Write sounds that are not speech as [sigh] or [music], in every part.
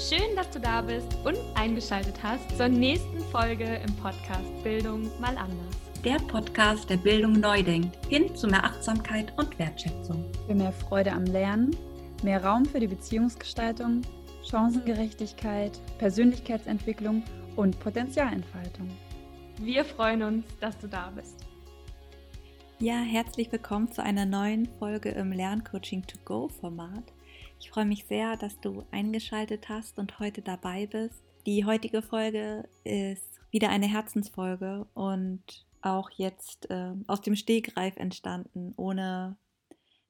Schön, dass du da bist und eingeschaltet hast zur nächsten Folge im Podcast Bildung mal anders. Der Podcast, der Bildung neu denkt, hin zu mehr Achtsamkeit und Wertschätzung. Für mehr Freude am Lernen, mehr Raum für die Beziehungsgestaltung, Chancengerechtigkeit, Persönlichkeitsentwicklung und Potenzialentfaltung. Wir freuen uns, dass du da bist. Ja, herzlich willkommen zu einer neuen Folge im Lerncoaching to Go Format. Ich freue mich sehr, dass du eingeschaltet hast und heute dabei bist. Die heutige Folge ist wieder eine Herzensfolge und auch jetzt äh, aus dem Stegreif entstanden, ohne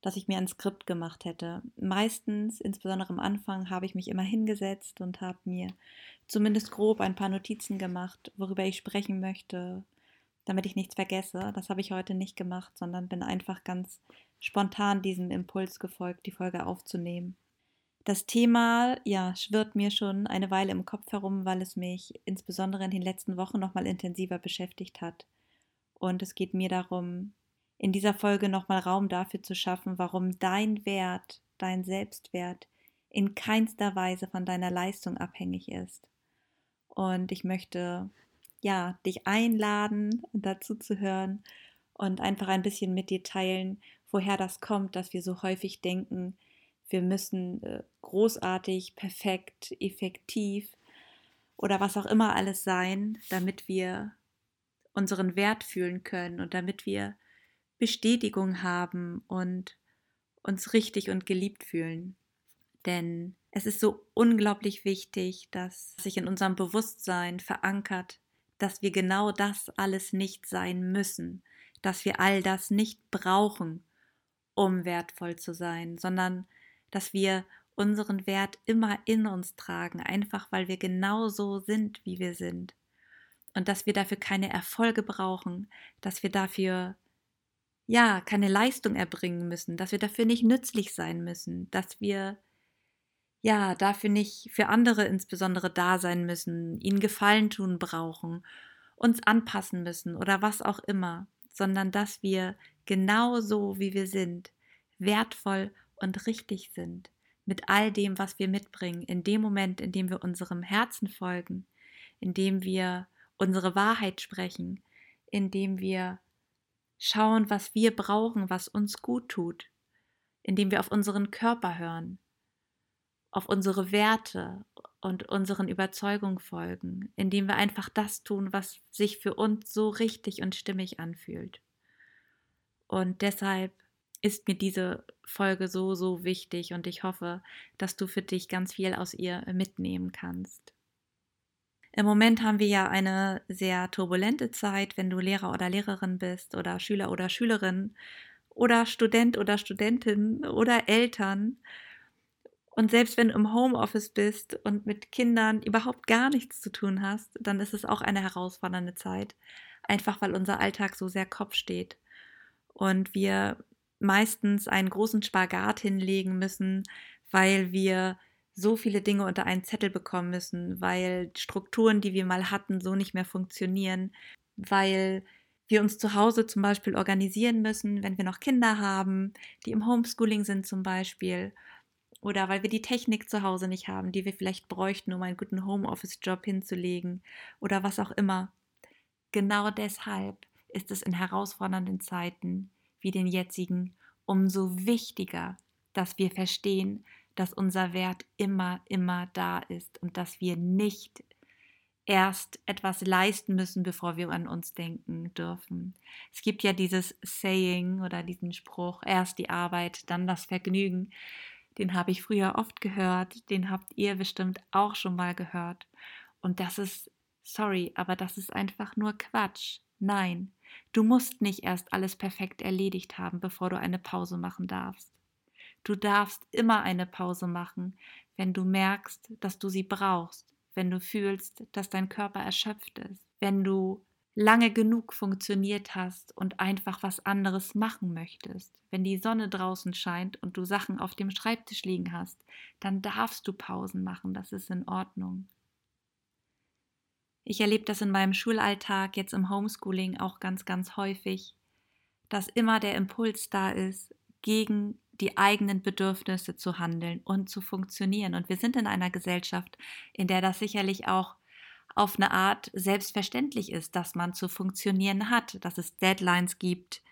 dass ich mir ein Skript gemacht hätte. Meistens, insbesondere am Anfang, habe ich mich immer hingesetzt und habe mir zumindest grob ein paar Notizen gemacht, worüber ich sprechen möchte, damit ich nichts vergesse. Das habe ich heute nicht gemacht, sondern bin einfach ganz spontan diesem Impuls gefolgt, die Folge aufzunehmen. Das Thema, ja, schwirrt mir schon eine Weile im Kopf herum, weil es mich insbesondere in den letzten Wochen nochmal intensiver beschäftigt hat. Und es geht mir darum, in dieser Folge nochmal Raum dafür zu schaffen, warum dein Wert, dein Selbstwert in keinster Weise von deiner Leistung abhängig ist. Und ich möchte ja dich einladen, dazu zu hören und einfach ein bisschen mit dir teilen, woher das kommt, dass wir so häufig denken, wir müssen äh, großartig, perfekt, effektiv oder was auch immer alles sein, damit wir unseren Wert fühlen können und damit wir Bestätigung haben und uns richtig und geliebt fühlen. Denn es ist so unglaublich wichtig, dass sich in unserem Bewusstsein verankert, dass wir genau das alles nicht sein müssen, dass wir all das nicht brauchen, um wertvoll zu sein, sondern dass wir unseren Wert immer in uns tragen, einfach weil wir genau so sind, wie wir sind. Und dass wir dafür keine Erfolge brauchen, dass wir dafür ja keine Leistung erbringen müssen, dass wir dafür nicht nützlich sein müssen, dass wir ja dafür nicht für andere insbesondere da sein müssen, ihnen Gefallen tun brauchen, uns anpassen müssen oder was auch immer, sondern dass wir genau so, wie wir sind, wertvoll und richtig sind mit all dem, was wir mitbringen, in dem Moment, in dem wir unserem Herzen folgen, in dem wir unsere Wahrheit sprechen, in dem wir schauen, was wir brauchen, was uns gut tut, indem wir auf unseren Körper hören, auf unsere Werte und unseren Überzeugungen folgen, indem wir einfach das tun, was sich für uns so richtig und stimmig anfühlt. Und deshalb ist mir diese Folge so, so wichtig und ich hoffe, dass du für dich ganz viel aus ihr mitnehmen kannst. Im Moment haben wir ja eine sehr turbulente Zeit, wenn du Lehrer oder Lehrerin bist oder Schüler oder Schülerin oder Student oder Studentin oder Eltern. Und selbst wenn du im Homeoffice bist und mit Kindern überhaupt gar nichts zu tun hast, dann ist es auch eine herausfordernde Zeit, einfach weil unser Alltag so sehr Kopf steht. Und wir meistens einen großen Spagat hinlegen müssen, weil wir so viele Dinge unter einen Zettel bekommen müssen, weil Strukturen, die wir mal hatten, so nicht mehr funktionieren, weil wir uns zu Hause zum Beispiel organisieren müssen, wenn wir noch Kinder haben, die im Homeschooling sind zum Beispiel, oder weil wir die Technik zu Hause nicht haben, die wir vielleicht bräuchten, um einen guten Homeoffice-Job hinzulegen oder was auch immer. Genau deshalb ist es in herausfordernden Zeiten wie den jetzigen umso wichtiger, dass wir verstehen, dass unser Wert immer, immer da ist und dass wir nicht erst etwas leisten müssen, bevor wir an uns denken dürfen. Es gibt ja dieses Saying oder diesen Spruch, erst die Arbeit, dann das Vergnügen. Den habe ich früher oft gehört, den habt ihr bestimmt auch schon mal gehört. Und das ist, sorry, aber das ist einfach nur Quatsch. Nein, du musst nicht erst alles perfekt erledigt haben, bevor du eine Pause machen darfst. Du darfst immer eine Pause machen, wenn du merkst, dass du sie brauchst, wenn du fühlst, dass dein Körper erschöpft ist, wenn du lange genug funktioniert hast und einfach was anderes machen möchtest. Wenn die Sonne draußen scheint und du Sachen auf dem Schreibtisch liegen hast, dann darfst du Pausen machen, das ist in Ordnung. Ich erlebe das in meinem Schulalltag, jetzt im Homeschooling auch ganz, ganz häufig, dass immer der Impuls da ist, gegen die eigenen Bedürfnisse zu handeln und zu funktionieren. Und wir sind in einer Gesellschaft, in der das sicherlich auch auf eine Art selbstverständlich ist, dass man zu funktionieren hat, dass es Deadlines gibt,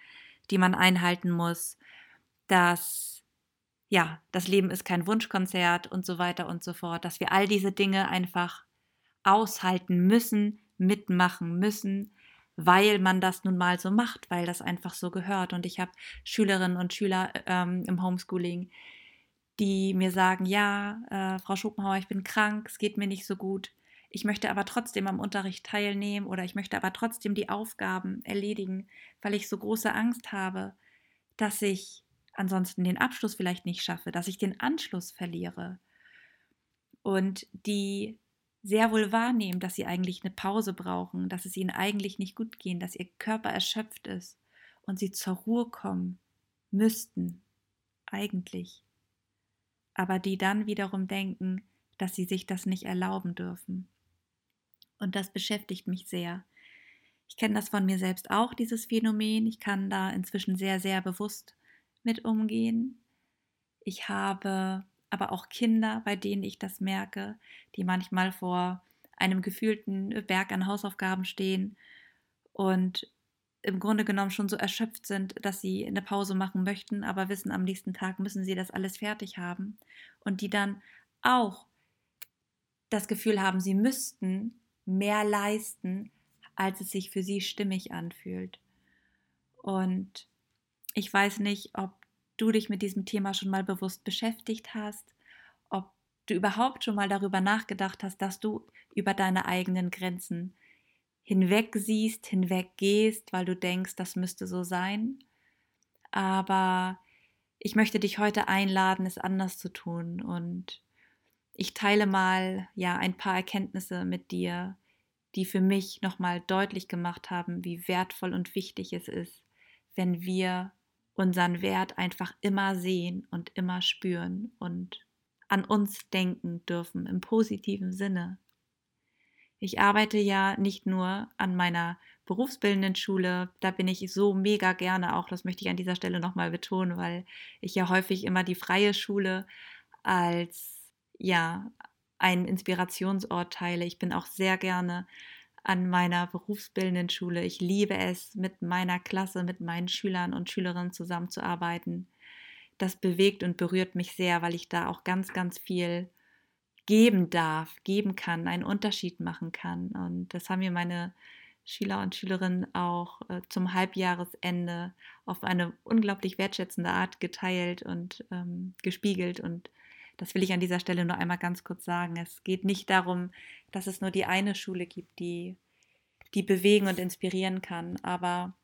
die man einhalten muss, dass ja, das Leben ist kein Wunschkonzert und so weiter und so fort, dass wir all diese Dinge einfach aushalten müssen, mitmachen müssen, weil man das nun mal so macht, weil das einfach so gehört. Und ich habe Schülerinnen und Schüler ähm, im Homeschooling, die mir sagen, ja, äh, Frau Schopenhauer, ich bin krank, es geht mir nicht so gut. Ich möchte aber trotzdem am Unterricht teilnehmen oder ich möchte aber trotzdem die Aufgaben erledigen, weil ich so große Angst habe, dass ich ansonsten den Abschluss vielleicht nicht schaffe, dass ich den Anschluss verliere. Und die sehr wohl wahrnehmen, dass sie eigentlich eine Pause brauchen, dass es ihnen eigentlich nicht gut geht, dass ihr Körper erschöpft ist und sie zur Ruhe kommen müssten, eigentlich. Aber die dann wiederum denken, dass sie sich das nicht erlauben dürfen. Und das beschäftigt mich sehr. Ich kenne das von mir selbst auch, dieses Phänomen. Ich kann da inzwischen sehr, sehr bewusst mit umgehen. Ich habe aber auch Kinder, bei denen ich das merke, die manchmal vor einem gefühlten Berg an Hausaufgaben stehen und im Grunde genommen schon so erschöpft sind, dass sie eine Pause machen möchten, aber wissen, am nächsten Tag müssen sie das alles fertig haben und die dann auch das Gefühl haben, sie müssten mehr leisten, als es sich für sie stimmig anfühlt. Und ich weiß nicht, ob du dich mit diesem Thema schon mal bewusst beschäftigt hast, ob du überhaupt schon mal darüber nachgedacht hast, dass du über deine eigenen Grenzen hinweg siehst, hinweg gehst, weil du denkst, das müsste so sein. Aber ich möchte dich heute einladen, es anders zu tun und ich teile mal ja ein paar Erkenntnisse mit dir, die für mich nochmal deutlich gemacht haben, wie wertvoll und wichtig es ist, wenn wir unseren Wert einfach immer sehen und immer spüren und an uns denken dürfen im positiven Sinne. Ich arbeite ja nicht nur an meiner berufsbildenden Schule, da bin ich so mega gerne auch, das möchte ich an dieser Stelle nochmal betonen, weil ich ja häufig immer die freie Schule als ja einen Inspirationsort teile. Ich bin auch sehr gerne an meiner berufsbildenden Schule. Ich liebe es, mit meiner Klasse, mit meinen Schülern und Schülerinnen zusammenzuarbeiten. Das bewegt und berührt mich sehr, weil ich da auch ganz, ganz viel geben darf, geben kann, einen Unterschied machen kann. Und das haben mir meine Schüler und Schülerinnen auch äh, zum Halbjahresende auf eine unglaublich wertschätzende Art geteilt und ähm, gespiegelt. Und das will ich an dieser Stelle nur einmal ganz kurz sagen. Es geht nicht darum, dass es nur die eine Schule gibt, die, die bewegen und inspirieren kann. Aber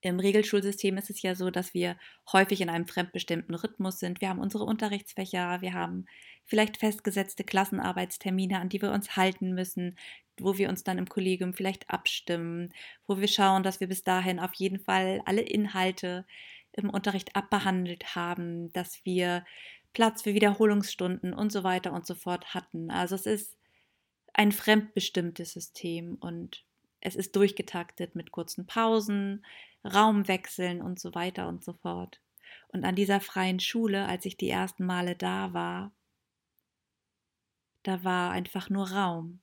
im Regelschulsystem ist es ja so, dass wir häufig in einem fremdbestimmten Rhythmus sind. Wir haben unsere Unterrichtsfächer, wir haben vielleicht festgesetzte Klassenarbeitstermine, an die wir uns halten müssen, wo wir uns dann im Kollegium vielleicht abstimmen, wo wir schauen, dass wir bis dahin auf jeden Fall alle Inhalte im Unterricht abbehandelt haben, dass wir Platz für Wiederholungsstunden und so weiter und so fort hatten. Also es ist ein fremdbestimmtes System und es ist durchgetaktet mit kurzen Pausen, Raumwechseln und so weiter und so fort. Und an dieser freien Schule, als ich die ersten Male da war, da war einfach nur Raum.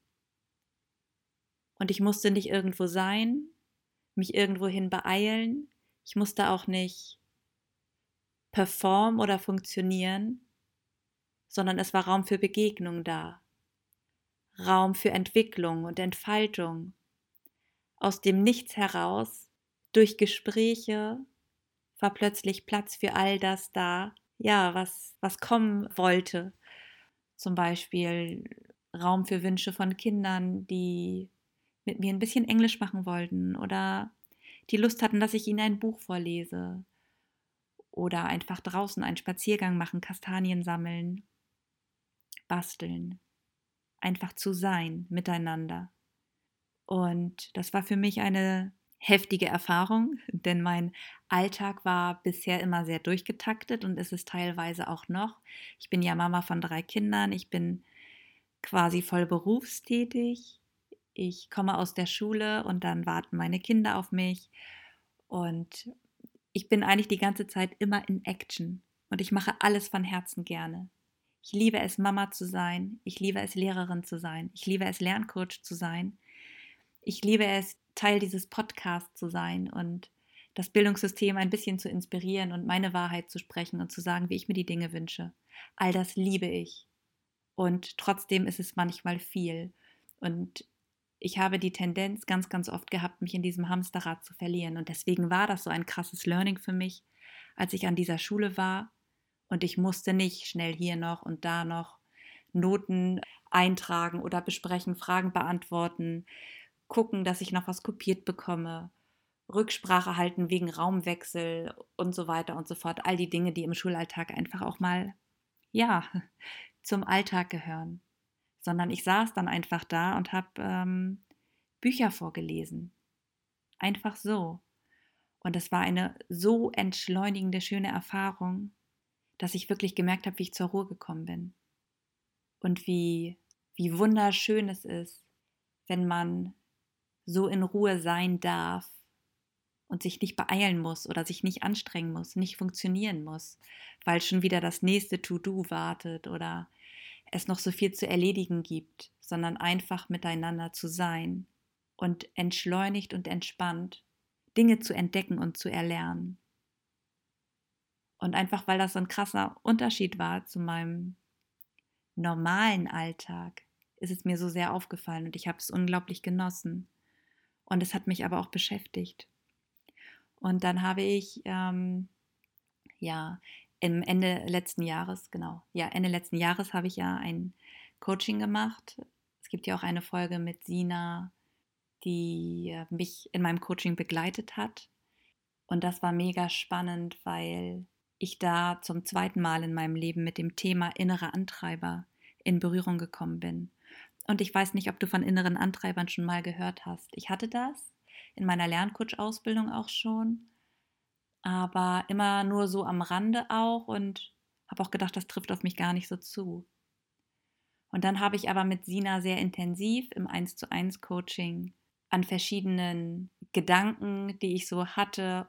Und ich musste nicht irgendwo sein, mich irgendwohin beeilen. Ich musste auch nicht performen oder funktionieren, sondern es war Raum für Begegnung da, Raum für Entwicklung und Entfaltung. Aus dem Nichts heraus, durch Gespräche, war plötzlich Platz für all das da, ja, was, was kommen wollte. Zum Beispiel Raum für Wünsche von Kindern, die mit mir ein bisschen Englisch machen wollten oder die Lust hatten, dass ich ihnen ein Buch vorlese oder einfach draußen einen Spaziergang machen, Kastanien sammeln, basteln, einfach zu sein miteinander. Und das war für mich eine heftige Erfahrung, [laughs] denn mein Alltag war bisher immer sehr durchgetaktet und ist es teilweise auch noch. Ich bin ja Mama von drei Kindern, ich bin quasi voll berufstätig. Ich komme aus der Schule und dann warten meine Kinder auf mich und ich bin eigentlich die ganze Zeit immer in Action. Und ich mache alles von Herzen gerne. Ich liebe es, Mama zu sein. Ich liebe es, Lehrerin zu sein. Ich liebe es, Lerncoach zu sein. Ich liebe es, Teil dieses Podcasts zu sein und das Bildungssystem ein bisschen zu inspirieren und meine Wahrheit zu sprechen und zu sagen, wie ich mir die Dinge wünsche. All das liebe ich. Und trotzdem ist es manchmal viel. Und ich habe die Tendenz ganz, ganz oft gehabt, mich in diesem Hamsterrad zu verlieren. Und deswegen war das so ein krasses Learning für mich, als ich an dieser Schule war. Und ich musste nicht schnell hier noch und da noch Noten eintragen oder besprechen, Fragen beantworten, gucken, dass ich noch was kopiert bekomme, Rücksprache halten wegen Raumwechsel und so weiter und so fort. All die Dinge, die im Schulalltag einfach auch mal, ja, [laughs] zum Alltag gehören. Sondern ich saß dann einfach da und habe ähm, Bücher vorgelesen. Einfach so. Und es war eine so entschleunigende, schöne Erfahrung, dass ich wirklich gemerkt habe, wie ich zur Ruhe gekommen bin. Und wie, wie wunderschön es ist, wenn man so in Ruhe sein darf und sich nicht beeilen muss oder sich nicht anstrengen muss, nicht funktionieren muss, weil schon wieder das nächste To-Do wartet oder es noch so viel zu erledigen gibt, sondern einfach miteinander zu sein und entschleunigt und entspannt Dinge zu entdecken und zu erlernen. Und einfach weil das so ein krasser Unterschied war zu meinem normalen Alltag, ist es mir so sehr aufgefallen und ich habe es unglaublich genossen. Und es hat mich aber auch beschäftigt. Und dann habe ich, ähm, ja, im Ende letzten Jahres, genau, ja, Ende letzten Jahres habe ich ja ein Coaching gemacht. Es gibt ja auch eine Folge mit Sina, die äh, mich in meinem Coaching begleitet hat. Und das war mega spannend, weil ich da zum zweiten Mal in meinem Leben mit dem Thema innere Antreiber in Berührung gekommen bin. Und ich weiß nicht, ob du von inneren Antreibern schon mal gehört hast. Ich hatte das in meiner Lerncoach-Ausbildung auch schon, aber immer nur so am Rande auch und habe auch gedacht, das trifft auf mich gar nicht so zu. Und dann habe ich aber mit Sina sehr intensiv im 1 zu 1 Coaching an verschiedenen Gedanken, die ich so hatte,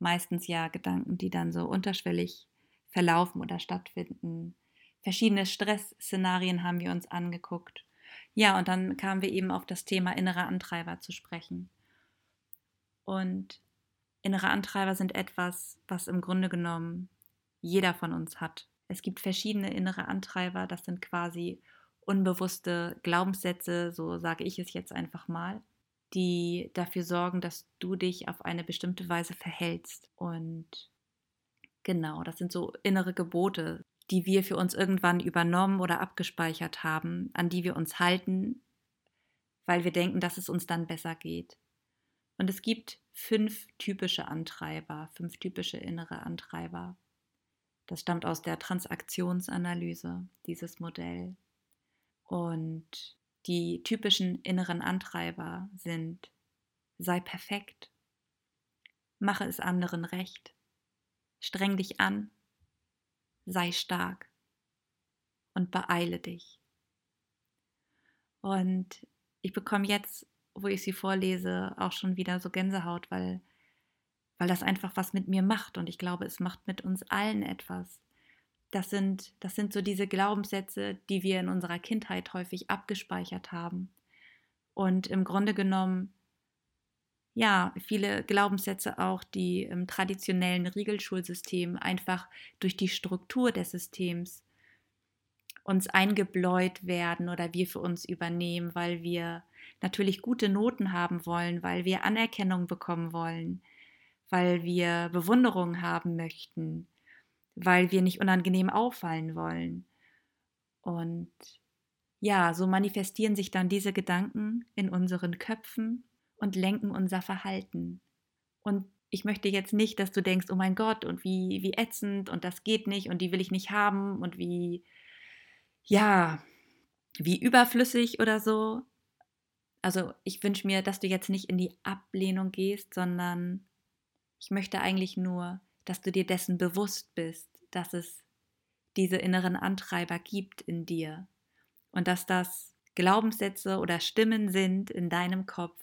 meistens ja Gedanken, die dann so unterschwellig verlaufen oder stattfinden. Verschiedene Stressszenarien haben wir uns angeguckt. Ja, und dann kamen wir eben auf das Thema innere Antreiber zu sprechen. Und innere Antreiber sind etwas, was im Grunde genommen jeder von uns hat. Es gibt verschiedene innere Antreiber, das sind quasi unbewusste Glaubenssätze, so sage ich es jetzt einfach mal, die dafür sorgen, dass du dich auf eine bestimmte Weise verhältst. Und genau, das sind so innere Gebote, die wir für uns irgendwann übernommen oder abgespeichert haben, an die wir uns halten, weil wir denken, dass es uns dann besser geht. Und es gibt fünf typische Antreiber, fünf typische innere Antreiber. Das stammt aus der Transaktionsanalyse, dieses Modell. Und die typischen inneren Antreiber sind sei perfekt, mache es anderen recht, streng dich an, sei stark und beeile dich. Und ich bekomme jetzt, wo ich sie vorlese, auch schon wieder so Gänsehaut, weil, weil das einfach was mit mir macht und ich glaube, es macht mit uns allen etwas das sind, das sind so diese Glaubenssätze, die wir in unserer Kindheit häufig abgespeichert haben. Und im Grunde genommen, ja, viele Glaubenssätze auch, die im traditionellen Regelschulsystem einfach durch die Struktur des Systems uns eingebläut werden oder wir für uns übernehmen, weil wir natürlich gute Noten haben wollen, weil wir Anerkennung bekommen wollen, weil wir Bewunderung haben möchten, weil wir nicht unangenehm auffallen wollen. Und ja, so manifestieren sich dann diese Gedanken in unseren Köpfen und lenken unser Verhalten. Und ich möchte jetzt nicht, dass du denkst, oh mein Gott, und wie, wie ätzend und das geht nicht und die will ich nicht haben und wie, ja, wie überflüssig oder so. Also ich wünsche mir, dass du jetzt nicht in die Ablehnung gehst, sondern ich möchte eigentlich nur, dass du dir dessen bewusst bist, dass es diese inneren Antreiber gibt in dir und dass das Glaubenssätze oder Stimmen sind in deinem Kopf,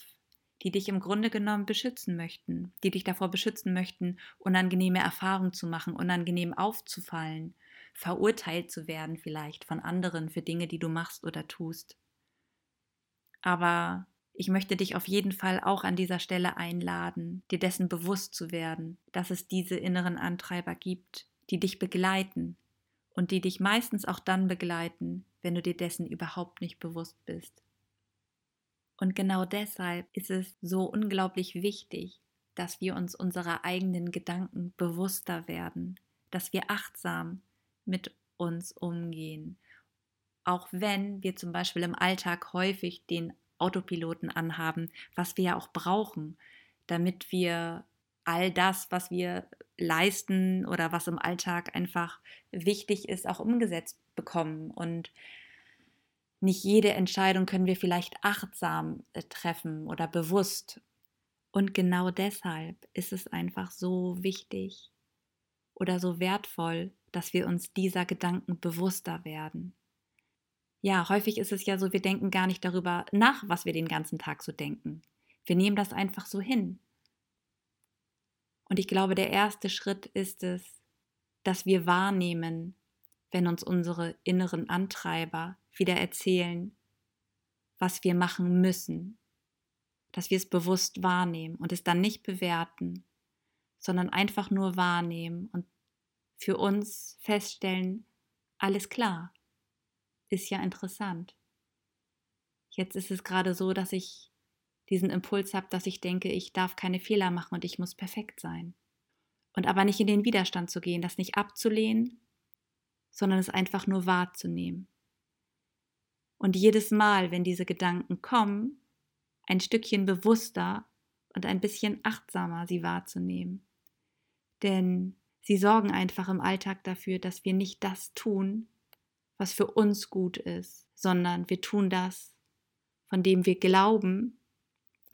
die dich im Grunde genommen beschützen möchten, die dich davor beschützen möchten, unangenehme Erfahrungen zu machen, unangenehm aufzufallen, verurteilt zu werden vielleicht von anderen für Dinge, die du machst oder tust. Aber ich möchte dich auf jeden Fall auch an dieser Stelle einladen, dir dessen bewusst zu werden, dass es diese inneren Antreiber gibt, die dich begleiten und die dich meistens auch dann begleiten, wenn du dir dessen überhaupt nicht bewusst bist. Und genau deshalb ist es so unglaublich wichtig, dass wir uns unserer eigenen Gedanken bewusster werden, dass wir achtsam mit uns umgehen. Auch wenn wir zum Beispiel im Alltag häufig den Autopiloten anhaben, was wir ja auch brauchen, damit wir all das, was wir leisten oder was im Alltag einfach wichtig ist, auch umgesetzt bekommen. Und nicht jede Entscheidung können wir vielleicht achtsam äh, treffen oder bewusst. Und genau deshalb ist es einfach so wichtig oder so wertvoll, dass wir uns dieser Gedanken bewusster werden. Ja, häufig ist es ja so, wir denken gar nicht darüber nach, was wir den ganzen Tag so denken. Wir nehmen das einfach so hin. Und ich glaube, der erste Schritt ist es, dass wir wahrnehmen, wenn uns unsere inneren Antreiber wieder erzählen, was wir machen müssen, dass wir es bewusst wahrnehmen und es dann nicht bewerten, sondern einfach nur wahrnehmen und für uns feststellen, alles klar, ist ja interessant. Jetzt ist es gerade so, dass ich diesen Impuls habe, dass ich denke, ich darf keine Fehler machen und ich muss perfekt sein. Und aber nicht in den Widerstand zu gehen, das nicht abzulehnen, sondern es einfach nur wahrzunehmen. Und jedes Mal, wenn diese Gedanken kommen, ein Stückchen bewusster und ein bisschen achtsamer sie wahrzunehmen. Denn sie sorgen einfach im Alltag dafür, dass wir nicht das tun, was für uns gut ist, sondern wir tun das, von dem wir glauben,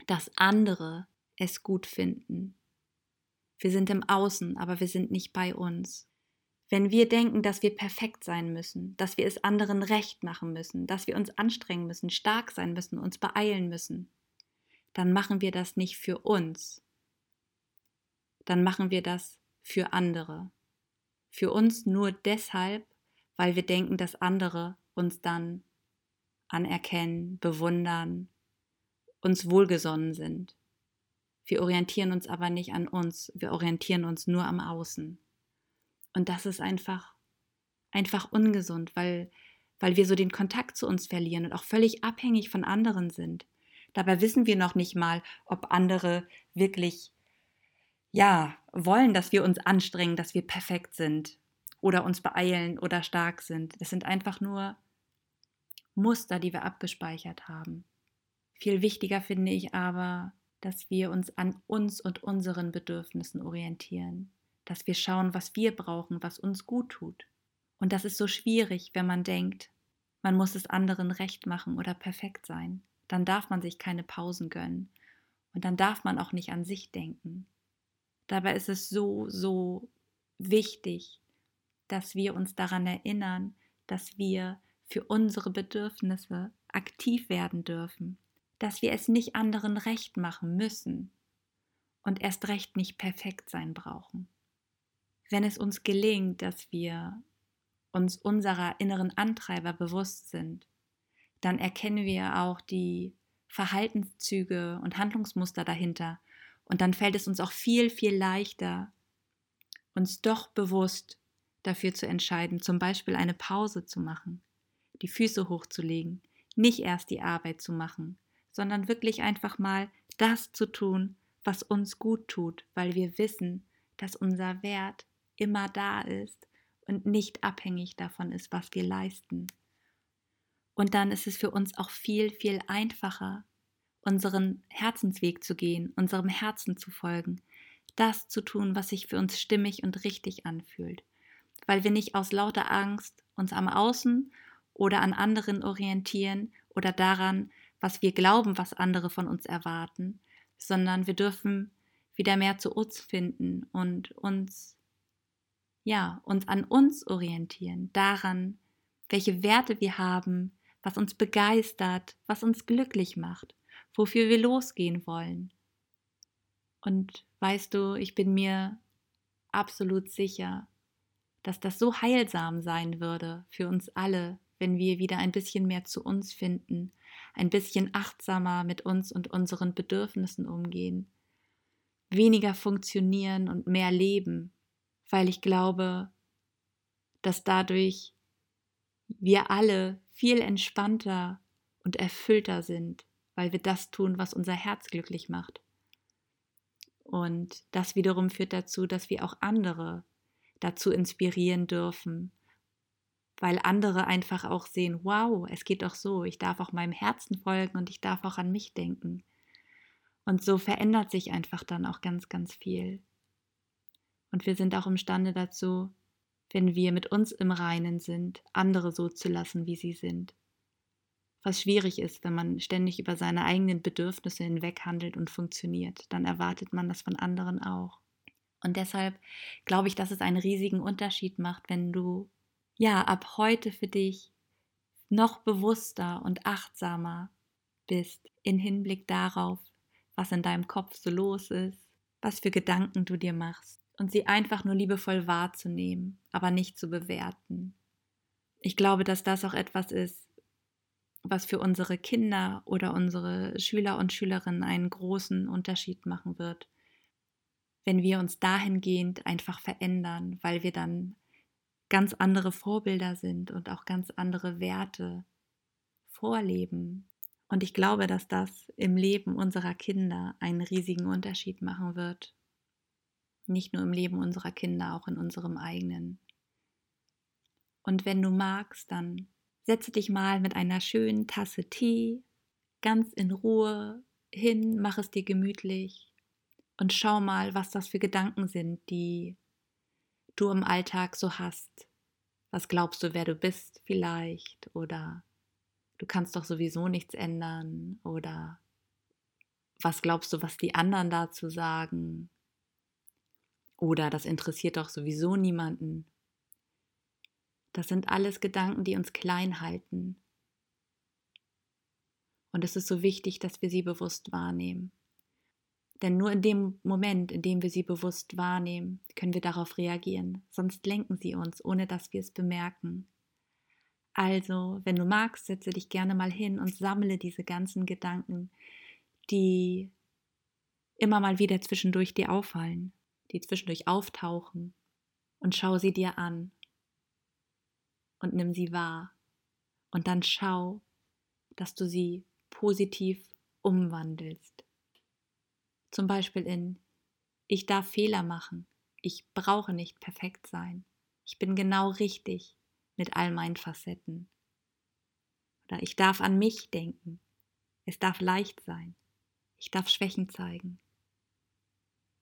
dass andere es gut finden. Wir sind im Außen, aber wir sind nicht bei uns. Wenn wir denken, dass wir perfekt sein müssen, dass wir es anderen recht machen müssen, dass wir uns anstrengen müssen, stark sein müssen, uns beeilen müssen, dann machen wir das nicht für uns. Dann machen wir das für andere. Für uns nur deshalb, weil wir denken, dass andere uns dann anerkennen, bewundern, uns wohlgesonnen sind. Wir orientieren uns aber nicht an uns, wir orientieren uns nur am Außen. Und das ist einfach, einfach ungesund, weil, weil wir so den Kontakt zu uns verlieren und auch völlig abhängig von anderen sind. Dabei wissen wir noch nicht mal, ob andere wirklich, ja, wollen, dass wir uns anstrengen, dass wir perfekt sind oder uns beeilen oder stark sind. Das sind einfach nur Muster, die wir abgespeichert haben. Viel wichtiger finde ich aber, dass wir uns an uns und unseren Bedürfnissen orientieren dass wir schauen, was wir brauchen, was uns gut tut. Und das ist so schwierig, wenn man denkt, man muss es anderen recht machen oder perfekt sein. Dann darf man sich keine Pausen gönnen. Und dann darf man auch nicht an sich denken. Dabei ist es so, so wichtig, dass wir uns daran erinnern, dass wir für unsere Bedürfnisse aktiv werden dürfen, dass wir es nicht anderen recht machen müssen und erst recht nicht perfekt sein brauchen wenn es uns gelingt, dass wir uns unserer inneren Antreiber bewusst sind, dann erkennen wir auch die Verhaltenszüge und Handlungsmuster dahinter. Und dann fällt es uns auch viel, viel leichter, uns doch bewusst dafür zu entscheiden, zum Beispiel eine Pause zu machen, die Füße hochzulegen, nicht erst die Arbeit zu machen, sondern wirklich einfach mal das zu tun, was uns gut tut, weil wir wissen, dass unser Wert immer da ist und nicht abhängig davon ist, was wir leisten. Und dann ist es für uns auch viel, viel einfacher, unseren Herzensweg zu gehen, unserem Herzen zu folgen, das zu tun, was sich für uns stimmig und richtig anfühlt, weil wir nicht aus lauter Angst uns am Außen oder an anderen orientieren oder daran, was wir glauben, was andere von uns erwarten, sondern wir dürfen wieder mehr zu uns finden und uns ja, uns an uns orientieren, daran, welche Werte wir haben, was uns begeistert, was uns glücklich macht, wofür wir losgehen wollen. Und weißt du, ich bin mir absolut sicher, dass das so heilsam sein würde für uns alle, wenn wir wieder ein bisschen mehr zu uns finden, ein bisschen achtsamer mit uns und unseren Bedürfnissen umgehen, weniger funktionieren und mehr leben, weil ich glaube, dass dadurch wir alle viel entspannter und erfüllter sind, weil wir das tun, was unser Herz glücklich macht. Und das wiederum führt dazu, dass wir auch andere dazu inspirieren dürfen, weil andere einfach auch sehen, wow, es geht doch so, ich darf auch meinem Herzen folgen und ich darf auch an mich denken. Und so verändert sich einfach dann auch ganz, ganz viel. Und wir sind auch imstande dazu, wenn wir mit uns im Reinen sind, andere so zu lassen, wie sie sind. Was schwierig ist, wenn man ständig über seine eigenen Bedürfnisse hinweg handelt und funktioniert, dann erwartet man das von anderen auch. Und deshalb glaube ich, dass es einen riesigen Unterschied macht, wenn du ja ab heute für dich noch bewusster und achtsamer bist in Hinblick darauf, was in deinem Kopf so los ist, was für Gedanken du dir machst und sie einfach nur liebevoll wahrzunehmen, aber nicht zu bewerten. Ich glaube, dass das auch etwas ist, was für unsere Kinder oder unsere Schüler und Schülerinnen einen großen Unterschied machen wird, wenn wir uns dahingehend einfach verändern, weil wir dann ganz andere Vorbilder sind und auch ganz andere Werte vorleben. Und ich glaube, dass das im Leben unserer Kinder einen riesigen Unterschied machen wird. Nicht nur im Leben unserer Kinder, auch in unserem eigenen. Und wenn du magst, dann setze dich mal mit einer schönen Tasse Tee ganz in Ruhe hin, mach es dir gemütlich und schau mal, was das für Gedanken sind, die du im Alltag so hast. Was glaubst du, wer du bist vielleicht? Oder du kannst doch sowieso nichts ändern? Oder was glaubst du, was die anderen dazu sagen? Oder das interessiert doch sowieso niemanden. Das sind alles Gedanken, die uns klein halten. Und es ist so wichtig, dass wir sie bewusst wahrnehmen. Denn nur in dem Moment, in dem wir sie bewusst wahrnehmen, können wir darauf reagieren. Sonst lenken sie uns, ohne dass wir es bemerken. Also, wenn du magst, setze dich gerne mal hin und sammle diese ganzen Gedanken, die immer mal wieder zwischendurch dir auffallen die zwischendurch auftauchen, und schau sie dir an und nimm sie wahr. Und dann schau, dass du sie positiv umwandelst. Zum Beispiel in Ich darf Fehler machen, ich brauche nicht perfekt sein, ich bin genau richtig mit all meinen Facetten. Oder ich darf an mich denken, es darf leicht sein, ich darf Schwächen zeigen,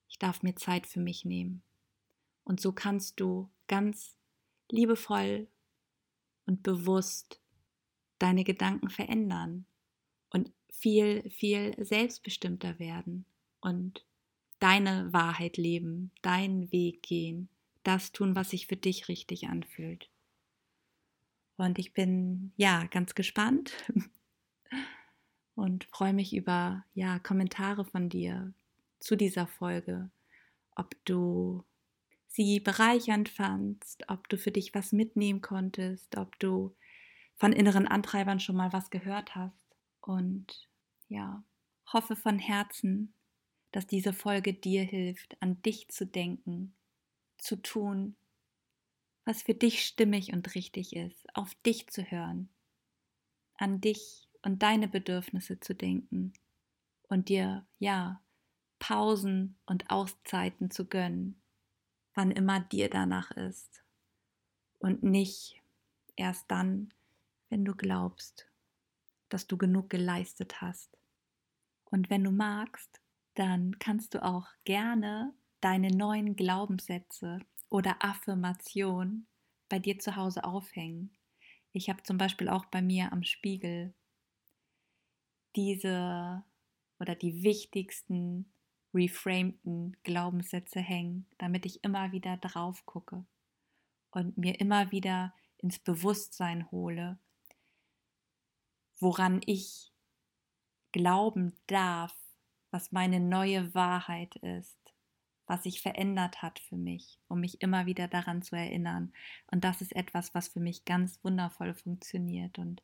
ich darf mir Zeit für mich nehmen. Und so kannst du ganz liebevoll und bewusst deine Gedanken verändern und viel, viel selbstbestimmter werden und deine Wahrheit leben, deinen Weg gehen, das tun, was sich für dich richtig anfühlt. Und ich bin ja ganz gespannt [laughs] und freue mich über ja Kommentare von dir, zu dieser Folge, ob du sie bereichernd fandst, ob du für dich was mitnehmen konntest, ob du von inneren Antreibern schon mal was gehört hast. Und ja, hoffe von Herzen, dass diese Folge dir hilft, an dich zu denken, zu tun, was für dich stimmig und richtig ist, auf dich zu hören, an dich und deine Bedürfnisse zu denken und dir, ja, Pausen und Auszeiten zu gönnen, wann immer dir danach ist. Und nicht erst dann, wenn du glaubst, dass du genug geleistet hast. Und wenn du magst, dann kannst du auch gerne deine neuen Glaubenssätze oder Affirmationen bei dir zu Hause aufhängen. Ich habe zum Beispiel auch bei mir am Spiegel diese oder die wichtigsten reframeden Glaubenssätze hängen, damit ich immer wieder drauf gucke und mir immer wieder ins Bewusstsein hole, woran ich glauben darf, was meine neue Wahrheit ist, was sich verändert hat für mich, um mich immer wieder daran zu erinnern. Und das ist etwas, was für mich ganz wundervoll funktioniert. Und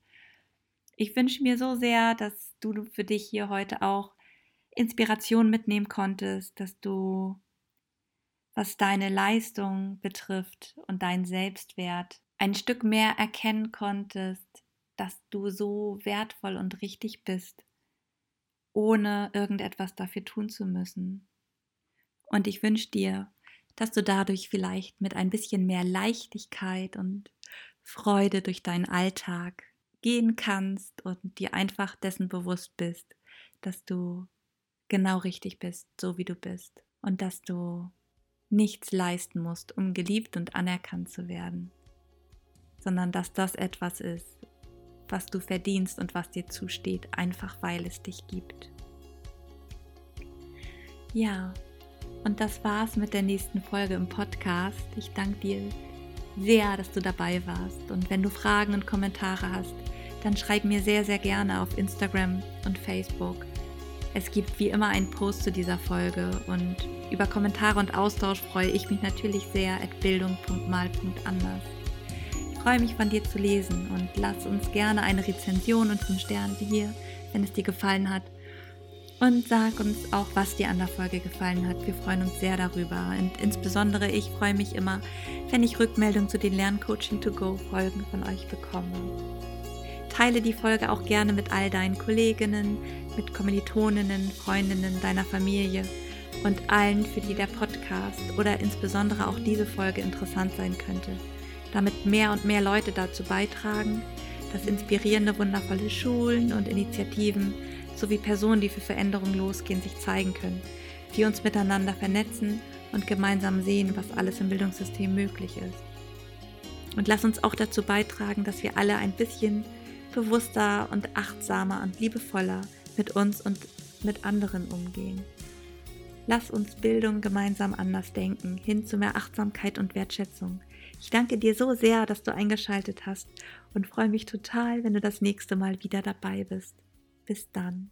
ich wünsche mir so sehr, dass du für dich hier heute auch Inspiration mitnehmen konntest, dass du, was deine Leistung betrifft und deinen Selbstwert, ein Stück mehr erkennen konntest, dass du so wertvoll und richtig bist, ohne irgendetwas dafür tun zu müssen. Und ich wünsche dir, dass du dadurch vielleicht mit ein bisschen mehr Leichtigkeit und Freude durch deinen Alltag gehen kannst und dir einfach dessen bewusst bist, dass du genau richtig bist, so wie du bist und dass du nichts leisten musst, um geliebt und anerkannt zu werden, sondern dass das etwas ist, was du verdienst und was dir zusteht, einfach weil es dich gibt. Ja, und das war's mit der nächsten Folge im Podcast. Ich danke dir sehr, dass du dabei warst. Und wenn du Fragen und Kommentare hast, dann schreib mir sehr, sehr gerne auf Instagram und Facebook. Es gibt wie immer einen Post zu dieser Folge und über Kommentare und Austausch freue ich mich natürlich sehr at bildung.mal.anders. Ich freue mich von dir zu lesen und lass uns gerne eine Rezension und 5 Sterne hier, wenn es dir gefallen hat. Und sag uns auch, was dir an der Folge gefallen hat. Wir freuen uns sehr darüber. Und insbesondere ich freue mich immer, wenn ich Rückmeldungen zu den Lerncoaching to Go Folgen von euch bekomme. Teile die Folge auch gerne mit all deinen Kolleginnen, mit Kommilitoninnen, Freundinnen, deiner Familie und allen, für die der Podcast oder insbesondere auch diese Folge interessant sein könnte, damit mehr und mehr Leute dazu beitragen, dass inspirierende, wundervolle Schulen und Initiativen sowie Personen, die für Veränderung losgehen, sich zeigen können, wir uns miteinander vernetzen und gemeinsam sehen, was alles im Bildungssystem möglich ist. Und lass uns auch dazu beitragen, dass wir alle ein bisschen bewusster und achtsamer und liebevoller mit uns und mit anderen umgehen. Lass uns Bildung gemeinsam anders denken, hin zu mehr Achtsamkeit und Wertschätzung. Ich danke dir so sehr, dass du eingeschaltet hast und freue mich total, wenn du das nächste Mal wieder dabei bist. Bis dann.